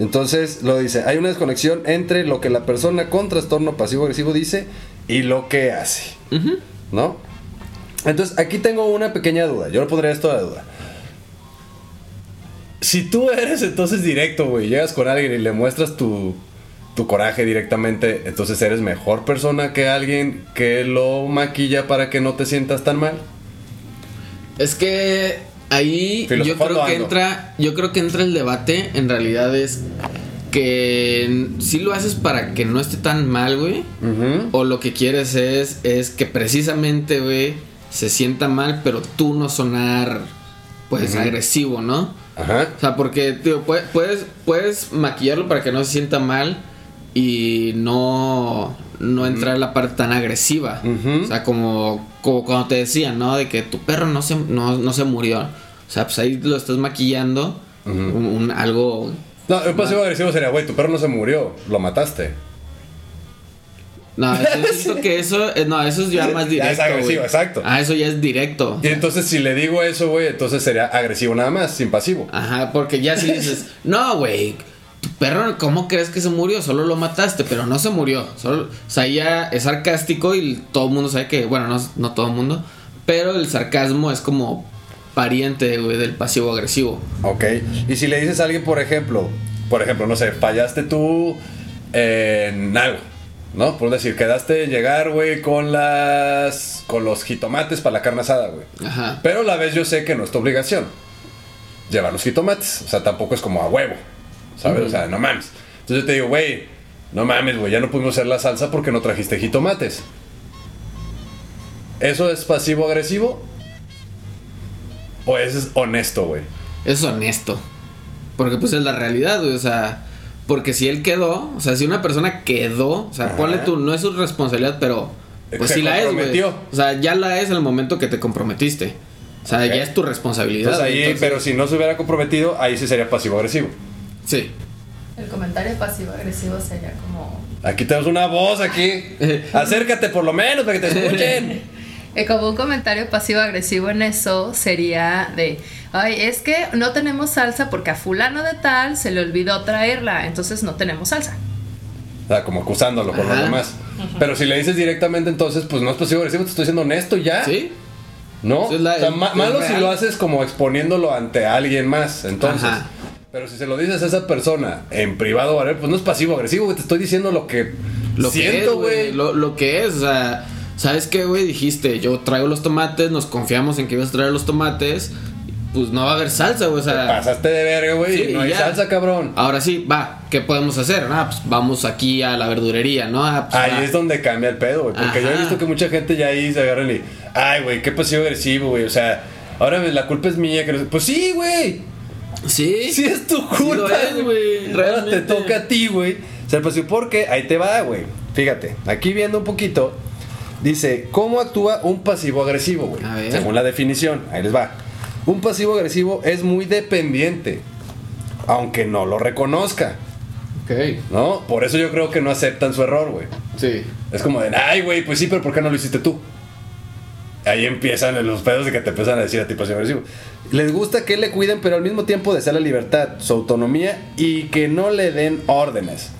Entonces lo dice, hay una desconexión entre lo que la persona con trastorno pasivo-agresivo dice y lo que hace. ¿No? Entonces aquí tengo una pequeña duda. Yo le pondría esto a la duda. Si tú eres entonces directo, güey, llegas con alguien y le muestras tu, tu coraje directamente, entonces eres mejor persona que alguien que lo maquilla para que no te sientas tan mal. Es que ahí yo creo que entra, yo creo que entra el debate. En realidad es que si lo haces para que no esté tan mal, güey. O lo que quieres es, es que precisamente, güey, se sienta mal, pero tú no sonar, pues, agresivo, ¿no? Ajá. O sea, porque, tío, pue- puedes, puedes maquillarlo para que no se sienta mal y no, no entrar la parte tan agresiva. O sea, como, como cuando te decían, ¿no? De que tu perro no se, no, no se murió. O sea, pues ahí lo estás maquillando. un- un- algo. No, el pasivo agresivo sería, güey, tu perro no se murió, lo mataste. No, yo siento que eso, eh, no, eso es ya más Ya directo. es agresivo, exacto. Ah, eso ya es directo. Y entonces si le digo eso, güey, entonces sería agresivo nada más, sin pasivo. Ajá, porque ya si le dices, no, güey, tu perro, ¿cómo crees que se murió? Solo lo mataste, pero no se murió. Solo, o sea, ya es sarcástico y todo el mundo sabe que, bueno, no, no todo el mundo, pero el sarcasmo es como pariente, güey, del pasivo agresivo. Ok. Y si le dices a alguien, por ejemplo, por ejemplo, no sé, fallaste tú en algo, ¿no? Por decir, quedaste en llegar, güey, con las. con los jitomates para la carne asada, güey. Ajá. Pero a la vez yo sé que no es tu obligación llevar los jitomates. O sea, tampoco es como a huevo. ¿Sabes? O sea, no mames. Entonces yo te digo, güey, no mames, güey, ya no pudimos hacer la salsa porque no trajiste jitomates. ¿Eso es pasivo-agresivo? ¿O eso es honesto, güey? Es honesto. Porque pues es la realidad, güey. O sea, porque si él quedó, o sea, si una persona quedó, o sea, Ajá. ponle tú, no es su responsabilidad, pero pues sí la es, güey. O sea, ya la es en el momento que te comprometiste. O sea, ya es tu responsabilidad. Entonces ahí, entonces- pero si no se hubiera comprometido, ahí sí sería pasivo-agresivo. Sí. El comentario pasivo-agresivo sería como... Aquí tenemos una voz aquí. Acércate por lo menos para que te escuchen. eh, como un comentario pasivo-agresivo en eso sería de... Ay, es que no tenemos salsa porque a fulano de tal se le olvidó traerla, entonces no tenemos salsa. O sea, como acusándolo por lo Ajá. demás. Pero si le dices directamente, entonces, pues no es pasivo-agresivo, te estoy diciendo honesto ya. Sí. ¿No? Es la- o sea, es- malo si lo haces como exponiéndolo ante alguien más. Entonces. Ajá. Pero si se lo dices a esa persona en privado, ¿vale? pues no es pasivo-agresivo, güey. Te estoy diciendo lo que Lo que es, siento, güey. Lo, lo que es, o sea, ¿sabes qué, güey? Dijiste, yo traigo los tomates, nos confiamos en que ibas a traer los tomates. Pues no va a haber salsa, güey. O sea, Pasaste de verga, güey. Sí, no hay ya. salsa, cabrón. Ahora sí, va, ¿qué podemos hacer? Ah, pues vamos aquí a la verdurería, ¿no? Ah, pues, Ahí va. es donde cambia el pedo, güey. Porque yo he visto que mucha gente ya ahí se agarran y. Ay, güey, qué pasivo agresivo, güey. O sea, ahora la culpa es mía. Que no Pues sí, güey. Sí. Sí es tu culpa, güey. Ahora te toca a ti, güey. Ser pasivo. Porque ahí te va, güey. Fíjate, aquí viendo un poquito. Dice, ¿cómo actúa un pasivo agresivo, güey? Según la definición, ahí les va. Un pasivo agresivo es muy dependiente, aunque no lo reconozca, Ok. ¿no? Por eso yo creo que no aceptan su error, güey. Sí. Es como de, ay, güey, pues sí, pero ¿por qué no lo hiciste tú? Ahí empiezan los pedos de que te empiezan a decir a ti pasivo agresivo. Les gusta que le cuiden, pero al mismo tiempo desea la libertad, su autonomía y que no le den órdenes.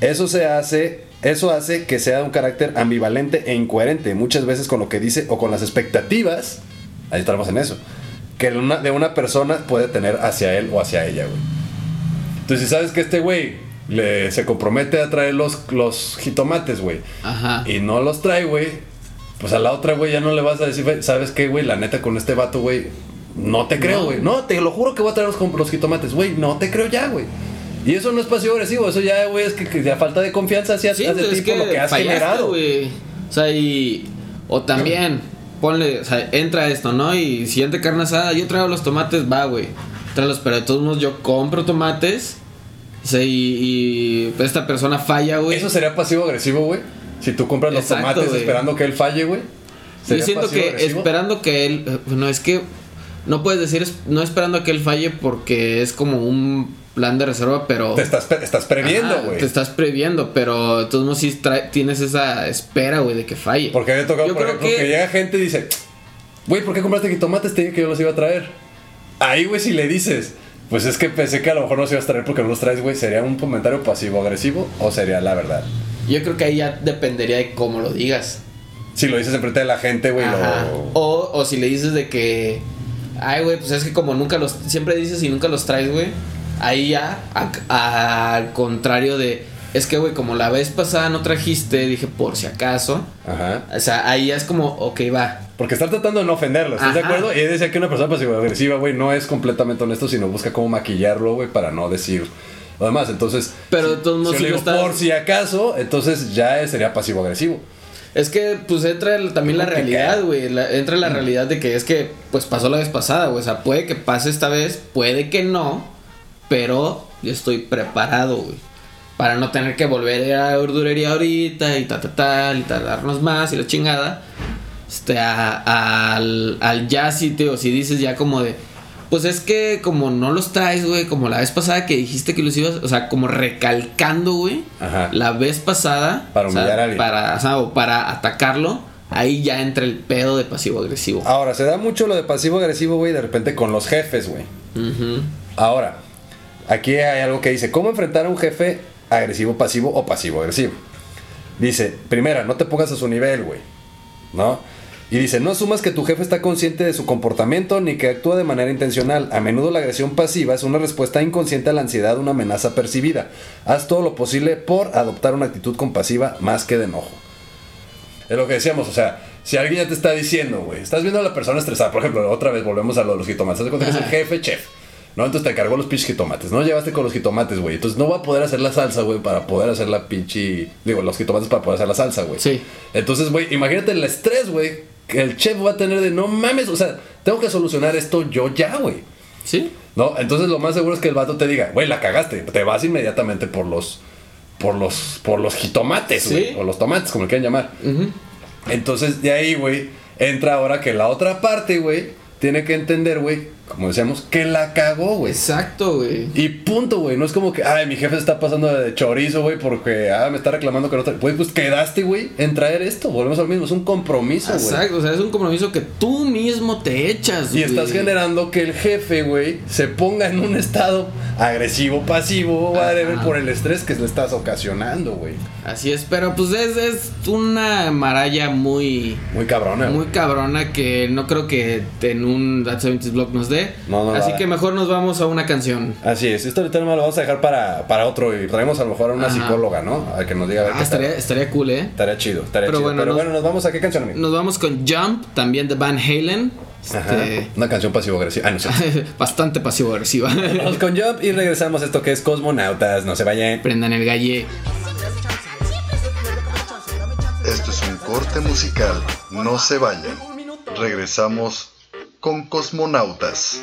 Eso se hace, eso hace que sea un carácter ambivalente e incoherente, muchas veces con lo que dice o con las expectativas. Ahí estamos en eso. Que una- de una persona puede tener hacia él o hacia ella, güey. Entonces, si sabes que este güey le, se compromete a traer los, los jitomates, güey, Ajá. y no los trae, güey, pues a la otra, güey, ya no le vas a decir, güey, ¿sabes qué, güey? La neta, con este vato, güey, no te creo, güey. No. te lo juro que voy a traer los, los jitomates, güey, no te creo ya, güey. Y eso no es pasivo agresivo, eso ya, güey, es que, que ya falta de confianza hacia, Sí, hacia pues, ti es por lo que has fallaste, generado. O sea, y. O también, ponle, o sea, entra esto, ¿no? Y siguiente carne asada, yo traigo los tomates, va, güey. Tráelos, pero de todos modos yo compro tomates. O sea, y, y esta persona falla, güey. Eso sería pasivo agresivo, güey. Si tú compras los Exacto, tomates güey. esperando que él falle, güey. Yo ¿sería siento que esperando que él. Bueno, es que. No puedes decir, no esperando a que él falle porque es como un plan de reserva, pero. Te estás, estás previendo, güey. Te estás previendo, pero de todos modos sí tienes esa espera, güey, de que falle. Porque había tocado, Yo por ejemplo, que... que- llega gente y dice, güey, ¿por qué compraste jitomates? Te dije que yo los iba a traer. Ahí, güey, si le dices, pues es que pensé que a lo mejor no los ibas a traer porque no los traes, güey, ¿sería un comentario pasivo-agresivo o sería la verdad? Yo creo que ahí ya dependería de cómo lo digas. Si lo dices enfrente de la gente, güey, lo... O, o si le dices de que. Ay, güey, pues es que como nunca los. Siempre dices y nunca los traes, güey. Ahí ya, a- al contrario de. Es que, güey, como la vez pasada no trajiste, dije por si acaso. Ajá. O sea, ahí ya es como, ok, va. Porque están tratando de no ofenderlo, ¿estás de acuerdo? Y decía que una persona pasivo-agresiva, güey, no es completamente honesto, sino busca cómo maquillarlo, güey, para no decir lo demás. Entonces, Pero de todos si si digo, estás- por si acaso, entonces ya sería pasivo-agresivo. Es que, pues entra el- también la realidad, güey. entra la realidad de que es que, pues pasó la vez pasada, güey. O sea, puede que pase esta vez, puede que no. Pero yo estoy preparado, güey. Para no tener que volver a la ahorita y ta, ta, tal, y tardarnos más y la chingada. Este, a- al, al ya si te, o si dices ya como de, Pues es que como no los traes, güey, como la vez pasada que dijiste que los ibas, o sea, como recalcando, güey, la vez pasada. Para o sea, humillar a alguien. Para, o sea, o para atacarlo, ahí ya entra el pedo de pasivo-agresivo. Ahora, se da mucho lo de pasivo-agresivo, güey, de repente con los jefes, güey. Ujú. Ahora, aquí hay algo que dice, ¿cómo enfrentar a un jefe agresivo, pasivo o pasivo-agresivo? Dice, primera, no te pongas a su nivel, güey. ¿No? Y dice, no asumas que tu jefe está consciente de su comportamiento ni que actúa de manera intencional. A menudo la agresión pasiva es una respuesta inconsciente a la ansiedad, una amenaza percibida. Haz todo lo posible por adoptar una actitud compasiva más que de enojo. Es lo que decíamos, o sea, si alguien ya te está diciendo, güey, estás viendo a la persona estresada, por ejemplo, otra vez volvemos a lo de los jitomates, de cuenta que es el jefe chef, ¿no? Entonces te cargó los pinches jitomates, ¿no? Llevaste con los jitomates, güey, entonces no va a poder hacer la salsa, güey, para poder hacer la pinche, digo, los jitomates para poder hacer la salsa, güey. Sí. Entonces, güey, imagínate el estrés, güey, que el chef va a tener de, no mames, o sea, tengo que solucionar esto yo ya, güey. ¿Sí? ¿No? Entonces lo más seguro es que el vato te diga, güey, la cagaste. Te vas inmediatamente por los. Por los. Por los jitomates, Sí. güey. O los tomates, como le quieran llamar. Entonces de ahí, güey, entra ahora que la otra parte, güey, tiene que entender, güey, como decíamos, que la cagó, güey. Exacto, güey. Y punto, güey. No es como que, ay, mi jefe se está pasando de chorizo, güey, porque, ah, me está reclamando que no te. Güey, pues quedaste, güey, en traer esto. Volvemos al mismo. Es un compromiso, güey. Exacto, o sea, es un compromiso que tú mismo te echas, Y güey. estás generando que el jefe, güey, se ponga en un estado agresivo, pasivo, whatever, por el estrés que le estás ocasionando, güey. Así es, pero pues es, es una maralla muy, Muy cabrona, muy cabrona que no creo que en un That 70 Blog nos dé. No, no Así que mejor nos vamos a una canción. Así es. Esto ahorita nomás lo vamos a dejar para, para otro y traemos a lo mejor a una Ajá. psicóloga, ¿no? A que nos diga a ver Ah, qué estaría, tal. estaría cool, ¿eh? Estaría chido, estaría Pero chido. bueno, Pero nos- bueno, nos vamos a qué canción, amigo. Nos vamos con Jump, también de Van Halen. Ajá. Este, Una canción pasivo-agresiva. Ah, no sé. bastante pasivo-agresiva. Vamos con Jump y regresamos a esto que es Cosmonautas. No se vayan. Prendan el galle. Esto es un corte musical. No se vayan. Regresamos con Cosmonautas.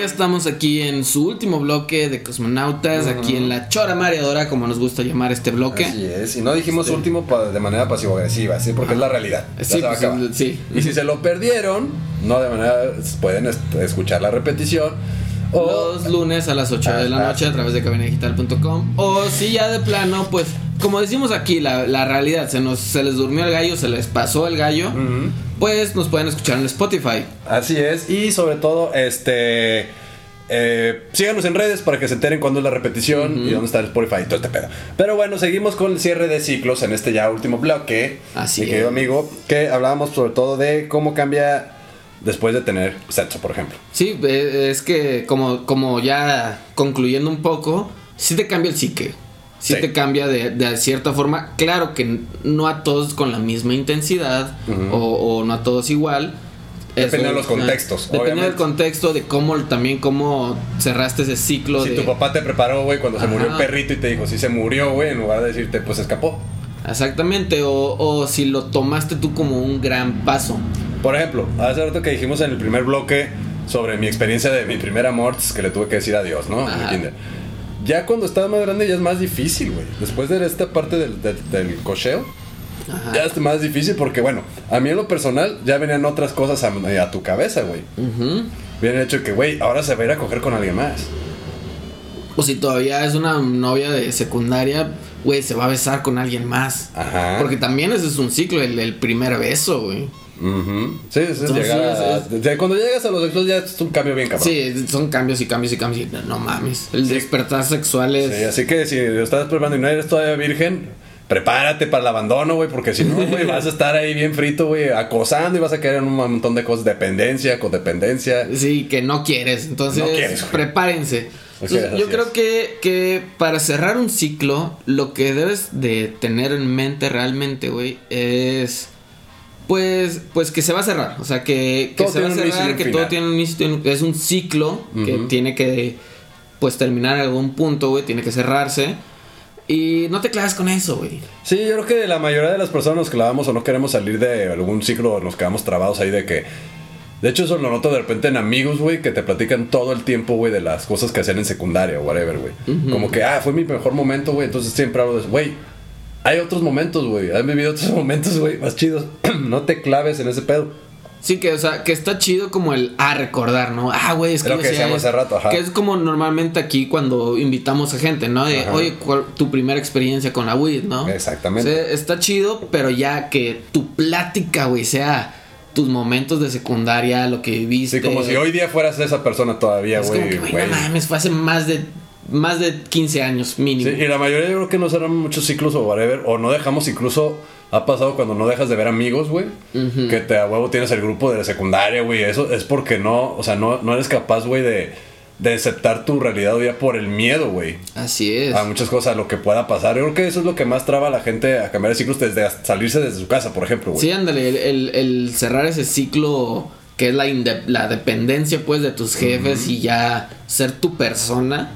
ya estamos aquí en su último bloque de cosmonautas, aquí en la chora mareadora, como nos gusta llamar este bloque. Así es, y no dijimos último pa- de manera pasivo-agresiva, ¿sí? Porque es la realidad. Sí, pues, sí. Y si se lo perdieron, no de manera. pueden escuchar la repetición. O. Los lunes a las 8 de la Ah, noche a través de cabinadigital.com. O si ya de plano, pues, como decimos aquí, la, la realidad, se, nos, se les durmió el gallo, se les pasó el gallo, pues nos pueden escuchar en Spotify. Así es, y sobre todo, este. eh, síganos en redes para que se enteren cuándo es la repetición y dónde está el Spotify y todo este pedo. Pero bueno, seguimos con el cierre de ciclos en este ya último bloque. Así mi querido es. amigo, que hablábamos sobre todo de cómo cambia después de tener sexo, por ejemplo. Sí, eh, es que como, como ya concluyendo un poco, sí te cambia el psique. Sí, Sí. te cambia de, de cierta forma. Claro que no a todos con la misma intensidad o, o no a todos igual. Depende Eso, de los contextos, Depende del contexto de cómo también cómo cerraste ese ciclo Si de tu papá te preparó, güey, cuando se murió el perrito y te dijo, sí se murió, güey, en lugar de decirte, pues escapó. Exactamente, o, o si lo tomaste tú como un gran paso. Por ejemplo, hace rato que dijimos en el primer bloque sobre mi experiencia de mi primer amor, que le tuve que decir adiós, ¿no? En el kinder. Ya cuando estás más grande ya es más difícil, güey. Después de esta parte del, del, del cocheo, Ajá. ya es más difícil porque, bueno, a mí en lo personal ya venían otras cosas a, a tu cabeza, güey. Ujú. Viene el hecho que, güey, ahora se va a ir a coger con alguien más. O si todavía es una novia de secundaria, güey, se va a besar con alguien más. Ajá. Porque también ese es un ciclo, el, el primer beso, güey. Ujú. Sí, sí, es Entonces, llegar a- es- cuando llegas a los sexos ya es un cambio bien cabrón. Sí, son cambios y cambios y cambios. y no, no mames. El despertar sexual es. Sí, así que si lo estás preparando y no eres todavía virgen, prepárate para el abandono, güey, porque si no, güey, vas a estar ahí bien frito, güey, acosando y vas a caer en un montón de cosas, dependencia, codependencia. Sí, que no quieres. Entonces, No quieres, prepárense. Entonces, yo es. creo que, que para cerrar un ciclo, lo que debes de tener en mente realmente, güey, es. Pues, pues que se va a cerrar. O sea, que, se va a cerrar, que todo tiene un inicio. un- Es un ciclo que tiene que, pues, terminar en algún punto, güey. Tiene que cerrarse. Y no te claves con eso, güey. Sí, yo creo que la mayoría de las personas nos clavamos o no queremos salir de algún ciclo, nos quedamos trabados ahí de que... De hecho, eso lo noto de repente en amigos, güey, que te platican todo el tiempo, güey, de las cosas que hacían en secundaria o whatever, güey. Como que, ah, fue mi mejor momento, güey, entonces siempre hablo de eso. Güey, hay otros momentos, güey, han vivido otros momentos, güey, más chidos. no te claves en ese pedo. Sí, que, o sea, que está chido como el a recordar, ¿no? Ah, güey, es que Lo que decíamos hace rato, ajá. Que es como normalmente aquí cuando invitamos a gente, ¿no? De, Ajá. oye, ¿cuál- tu primera experiencia con la weed, ¿no? Exactamente. O sea, está chido, pero ya que tu plática, güey, sea tus momentos de secundaria, lo que viviste. Sí, como si hoy día fueras esa persona todavía, Es como güey. que, güey, güey. no mames, fue hace más de, más de 15 años mínimo. Sí, y la mayoría yo creo que no cerramos muchos ciclos o whatever, o no dejamos incluso, ha pasado cuando no dejas de ver amigos, güey, que te a huevo tienes el grupo de la secundaria, güey, eso es porque no, o sea, no, no eres capaz, güey, de, de aceptar tu realidad hoy día por el miedo, güey. Así es. A muchas cosas, a lo que pueda pasar. Yo creo que eso es lo que más traba a la gente a cambiar de ciclos desde salirse desde su casa, por ejemplo, güey. Sí, ándale, el, el- el cerrar ese ciclo que es la, la dependencia pues de tus jefes y ya ser tu persona,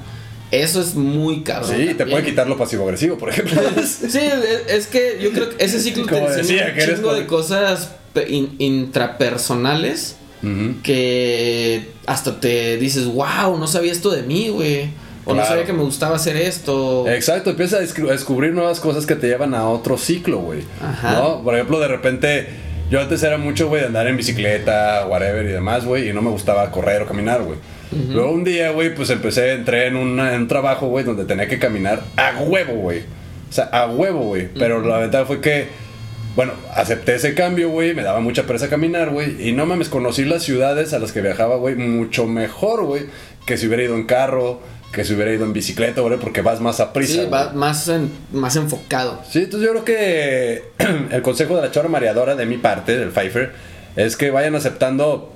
eso es muy cabrón. Sí, te puede quitar lo pasivo-agresivo, por ejemplo. Sí, es, es que yo creo que ese ciclo te enseña un chingo de cosas pe- in- intrapersonales que hasta te dices, wow, no sabía esto de mí, güey. O no sabía que me gustaba hacer esto. Exacto, empiezas a descri- a descubrir nuevas cosas que te llevan a otro ciclo, güey. Ajá. ¿No? Por ejemplo, de repente, yo antes era mucho, güey, de andar en bicicleta, whatever y demás, güey, y no me gustaba correr o caminar, güey. Luego un día, güey, pues empecé, entré en, una- en un trabajo, güey, donde tenía que caminar a huevo, güey. O sea, a huevo, güey. Pero la ventaja fue que, bueno, acepté ese cambio, güey, me daba mucha pereza caminar, güey. Y no mames, conocí las ciudades a las que viajaba, güey, mucho mejor, güey, que si hubiera ido en carro, que si hubiera ido en bicicleta, güey, porque vas más a prisa. sí, güey. va más, en- más enfocado. Sí, entonces yo creo que el consejo de la chora mareadora de mi parte, del Pfeiffer, es que vayan aceptando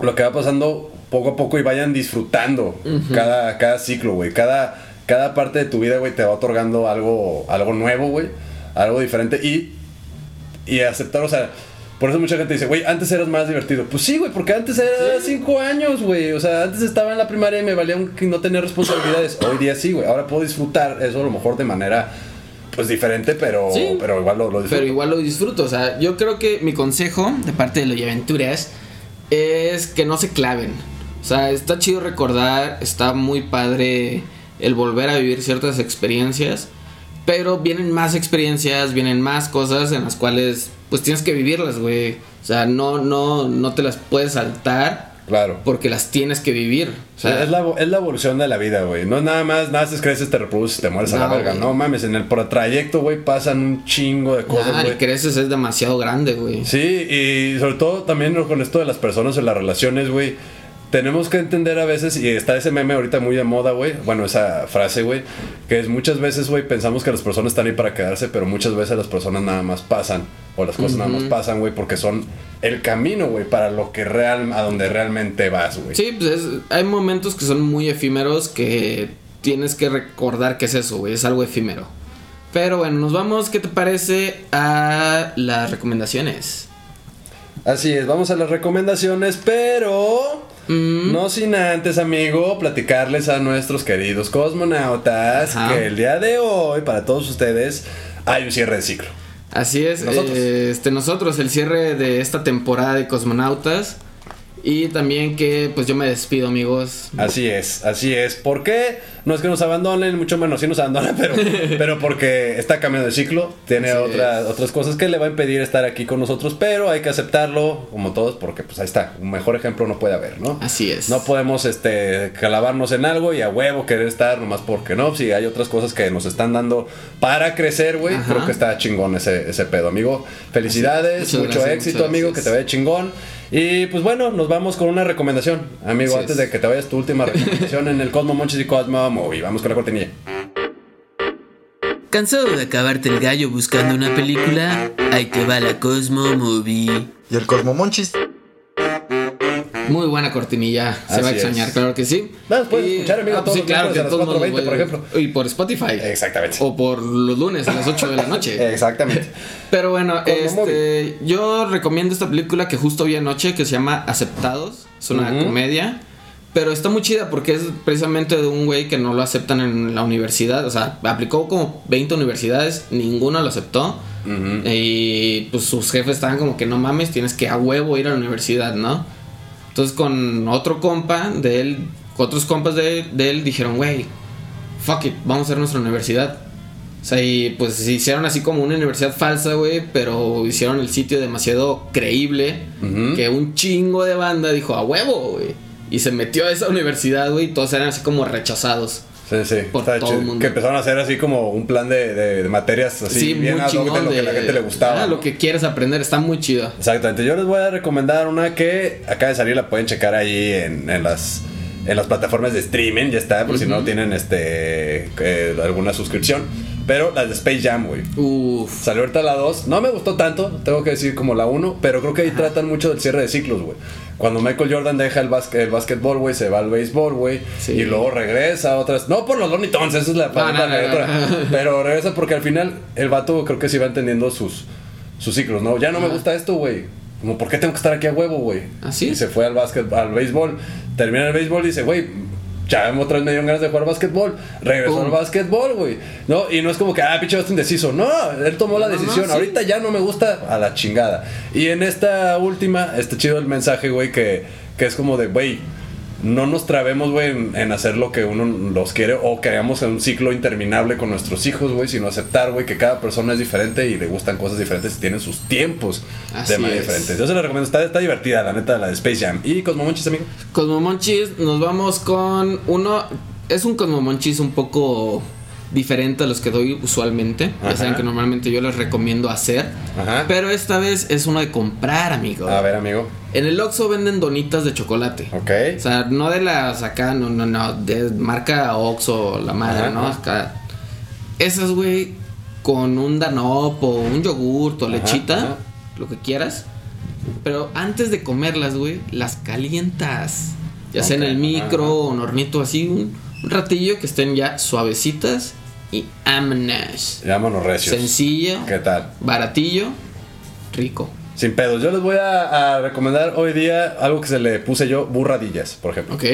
lo que va pasando poco a poco y vayan disfrutando cada, cada ciclo, güey. Cada, cada parte de tu vida, güey, te va otorgando algo, algo nuevo, güey. algo diferente y, y aceptar, o sea, por eso mucha gente dice, güey, antes eras más divertido. Pues sí, güey, porque antes era cinco años, güey. O sea, antes estaba en la primaria y me valía un- no tenía responsabilidades. Hoy día sí, güey. Ahora puedo disfrutar eso a lo mejor de manera, pues diferente, pero, Sí. pero igual lo, lo disfruto. Pero igual lo disfruto. O sea, yo creo que mi consejo de parte de los aventuras es que no se claven. O sea, está chido recordar, está muy padre el volver a vivir ciertas experiencias. Pero vienen más experiencias, vienen más cosas en las cuales pues tienes que vivirlas, güey. O sea, no, no, no te las puedes saltar Claro. porque las tienes que vivir. O sea, es, la, es la evolución de la vida, güey. No es nada más, naces, creces, te reproduces, te mueres a la No, verga. güey. No mames, en el trayecto, güey, pasan un chingo de cosas, nah, güey. y creces es demasiado grande, güey. Sí, y sobre todo también con esto de las personas en las relaciones, güey. Tenemos que entender a veces, y está ese meme ahorita muy de moda, güey. Bueno, esa frase, güey. Que es muchas veces, güey, pensamos que las personas están ahí para quedarse, pero muchas veces las personas nada más pasan. O las cosas nada más pasan, güey, porque son el camino, güey, para lo que real, a donde realmente vas, güey. Sí, pues es- hay momentos que son muy efímeros que tienes que recordar que es eso, güey, es algo efímero. Pero bueno, nos vamos, ¿qué te parece a las recomendaciones? Así es, vamos a las recomendaciones, pero Mm. no sin antes, amigo, platicarles a nuestros queridos cosmonautas Ajá. que el día de hoy, para todos ustedes, hay un cierre de ciclo. Así es, Nosotros. eh, este, nosotros, el cierre de esta temporada de Cosmonautas. Y también que pues yo me despido, amigos. Así es, así es. ¿Por qué? No es que nos abandonen, mucho menos sí nos abandonan, pero, pero porque está cambiando de ciclo, tiene otras otras cosas que le va a impedir estar aquí con nosotros, pero hay que aceptarlo, como todos, porque pues ahí está, un mejor ejemplo no puede haber, ¿no? Así es. No podemos este clavarnos en algo y a huevo querer estar nomás porque no. Si hay otras cosas que nos están dando para crecer, güey. Creo que está chingón ese, ese pedo, amigo. Felicidades, mucho gracias, éxito, amigo, que te vaya chingón. Y pues bueno, nos vamos con una recomendación, amigo, Así antes es. de que te vayas tu última recomendación en el Cosmo Monchis y Cosmo Movie. Vamos con la cortinilla. ¿Cansado de acabarte el gallo buscando una película? Ahí te va la Cosmo Movie. ¿Y el Cosmo Monchis? Muy buena cortinilla, se va a extrañar, es. claro que sí. Puedes escuchar, amigo, ah, pues todos sí, los claro, que a las todos nos 4:20, por ejemplo. Y por Spotify. Exactamente. O por los lunes a las 8 de la noche. Exactamente. Pero bueno, este, yo recomiendo esta película que justo vi anoche que se llama Aceptados. Es una comedia. Pero está muy chida porque es precisamente de un güey que no lo aceptan en la universidad. O sea, aplicó como 20 universidades, ninguno lo aceptó. Y pues sus jefes estaban como que no mames, tienes que a huevo ir a la universidad, ¿no? Entonces con otro compa de él, otros compas de, de él dijeron, güey, fuck it, vamos a hacer nuestra universidad. O sea, y pues se hicieron así como una universidad falsa, güey, pero hicieron el sitio demasiado creíble que un chingo de banda dijo, a huevo, güey. Y se metió a esa universidad, güey, y todos eran así como rechazados. Sí, sí. Por todo chido. el mundo. Que empezaron a hacer así como un plan de, de- de materias así sí, bien muy ad hoc de chingón lo que a la gente le gustaba. Ah, lo que quieres aprender, está muy chido. Exactamente. Yo les voy a recomendar una que acaba de salir, la pueden checar ahí en, en las en las plataformas de streaming, ya está, por si no tienen este eh, alguna suscripción. Pero las de Space Jam, güey. Uf. Salió ahorita la 2. No me gustó tanto, tengo que decir como la 1, pero creo que ahí tratan mucho del cierre de ciclos, güey. Cuando Michael Jordan deja el, básquet, el básquetbol, güey, se va al béisbol, güey. Sí. Y luego regresa a otras. No por los Looney Tunes, esa es la No, no, no. Pero regresa porque al final el vato creo que sí va entendiendo sus, sus ciclos, ¿no? Ya no me gusta esto, güey. Como, ¿por qué tengo que estar aquí a huevo, güey? Así Y es. se fue al básquet, al béisbol. Termina el béisbol y dice, güey, ya otra vez me dieron ganas de jugar básquetbol. Regresó al básquetbol, güey. No, y no es como que, ah, pinche vato indeciso. No, él tomó la No, no, decisión. sí. Ahorita ya no me gusta a la chingada. Y en esta última, está chido el mensaje, güey, que, que es como de, güey, no nos trabemos, güey, en, en hacer lo que uno los quiere o que hagamos un ciclo interminable con nuestros hijos, güey, sino aceptar, güey, que cada persona es diferente y le gustan cosas diferentes y tienen sus tiempos Así de manera es. diferente. Yo se la recomiendo, está, está divertida, la neta, la de Space Jam. Y Cosmomonchis, amigo. Cosmomonchis, nos vamos con uno. Es un Cosmomonchis un poco diferente a los que doy usualmente. Ajá. Ya saben que normalmente yo les recomiendo hacer. Ajá. Pero esta vez es uno de comprar, amigo. A ver, amigo. En el Oxxo venden donitas de chocolate. Ok. O sea, no de las acá, no, no, no, de marca Oxxo, la madre, Ajá, ¿no? Acá. Esas, güey, con un Danop o un yogurt o lechita, lo que quieras. Pero antes de comerlas, güey, las calientas. Ya sea en el micro o en hornito así, un, un ratillo que estén ya suavecitas. Y vámonos. Llámanos recios. Sencillo, ¿Qué tal? baratillo, rico. Sin pedos. Yo les voy a, a recomendar hoy día algo que se le puse yo, burradillas, por ejemplo. Ok.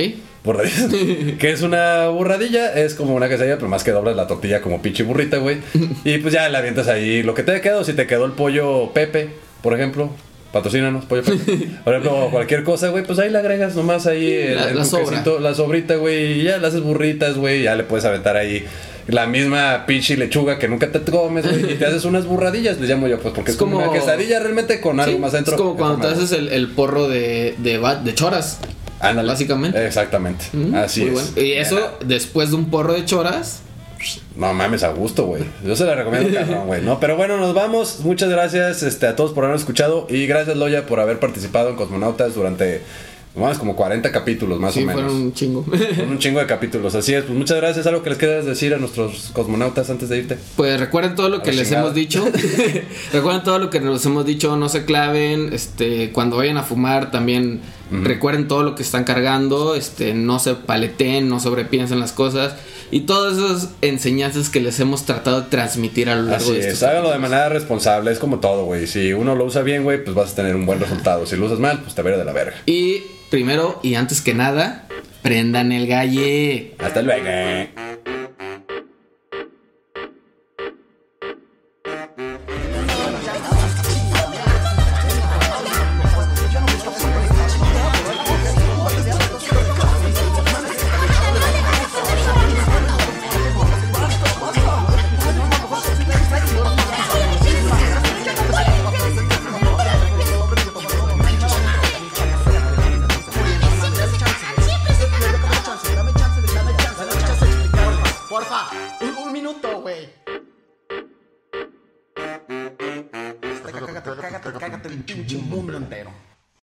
Burradillas. que es una burradilla, es como una quesadilla, pero más que doblas la tortilla como pinche burrita, güey. y pues ya la avientas ahí lo que te quedó. Si te quedó el pollo Pepe, por ejemplo. Patrocínanos, pollo Pepe. Por ejemplo, cualquier cosa, güey, pues ahí le agregas nomás ahí el, La- el la sobra. quesito, la sobrita, güey, y ya le haces burritas, güey, ya le puedes aventar ahí la misma pinche lechuga que nunca te comes, güey, y te haces unas burradillas, les llamo yo, pues porque es, Es como, una quesadilla realmente con algo Sí, más dentro. Es como cuando te haces el, el porro de, de, de choras. Ándale. Básicamente. Exactamente. Mm, Así muy es. bueno. Y eso, después de un porro de choras, No mames, a gusto, güey. Yo se la recomiendo, cabrón, güey. No, pero bueno, nos vamos. Muchas gracias este, a todos por habernos escuchado. Y gracias, Loya, por haber participado en Cosmonautas durante, mames, como 40 capítulos, más sí, o menos. fueron un chingo. Fueron un chingo de capítulos. Así es, pues muchas gracias. ¿Algo que les quieras decir a nuestros cosmonautas antes de irte? Pues recuerden todo lo que A les chingada. hemos dicho. recuerden todo lo que les hemos dicho, no se claven, este, cuando vayan a fumar también recuerden todo lo que están cargando, este, no se paleten, no sobrepiensen las cosas y todas esas enseñanzas que les hemos tratado de transmitir a lo largo Así de es, estos háganlo de manera responsable. Es como todo, güey. Si uno lo usa bien, güey, pues vas a tener un buen resultado. Si lo usas mal, pues te veré de la verga. Y primero y antes que nada, prendan el galle. Hasta luego.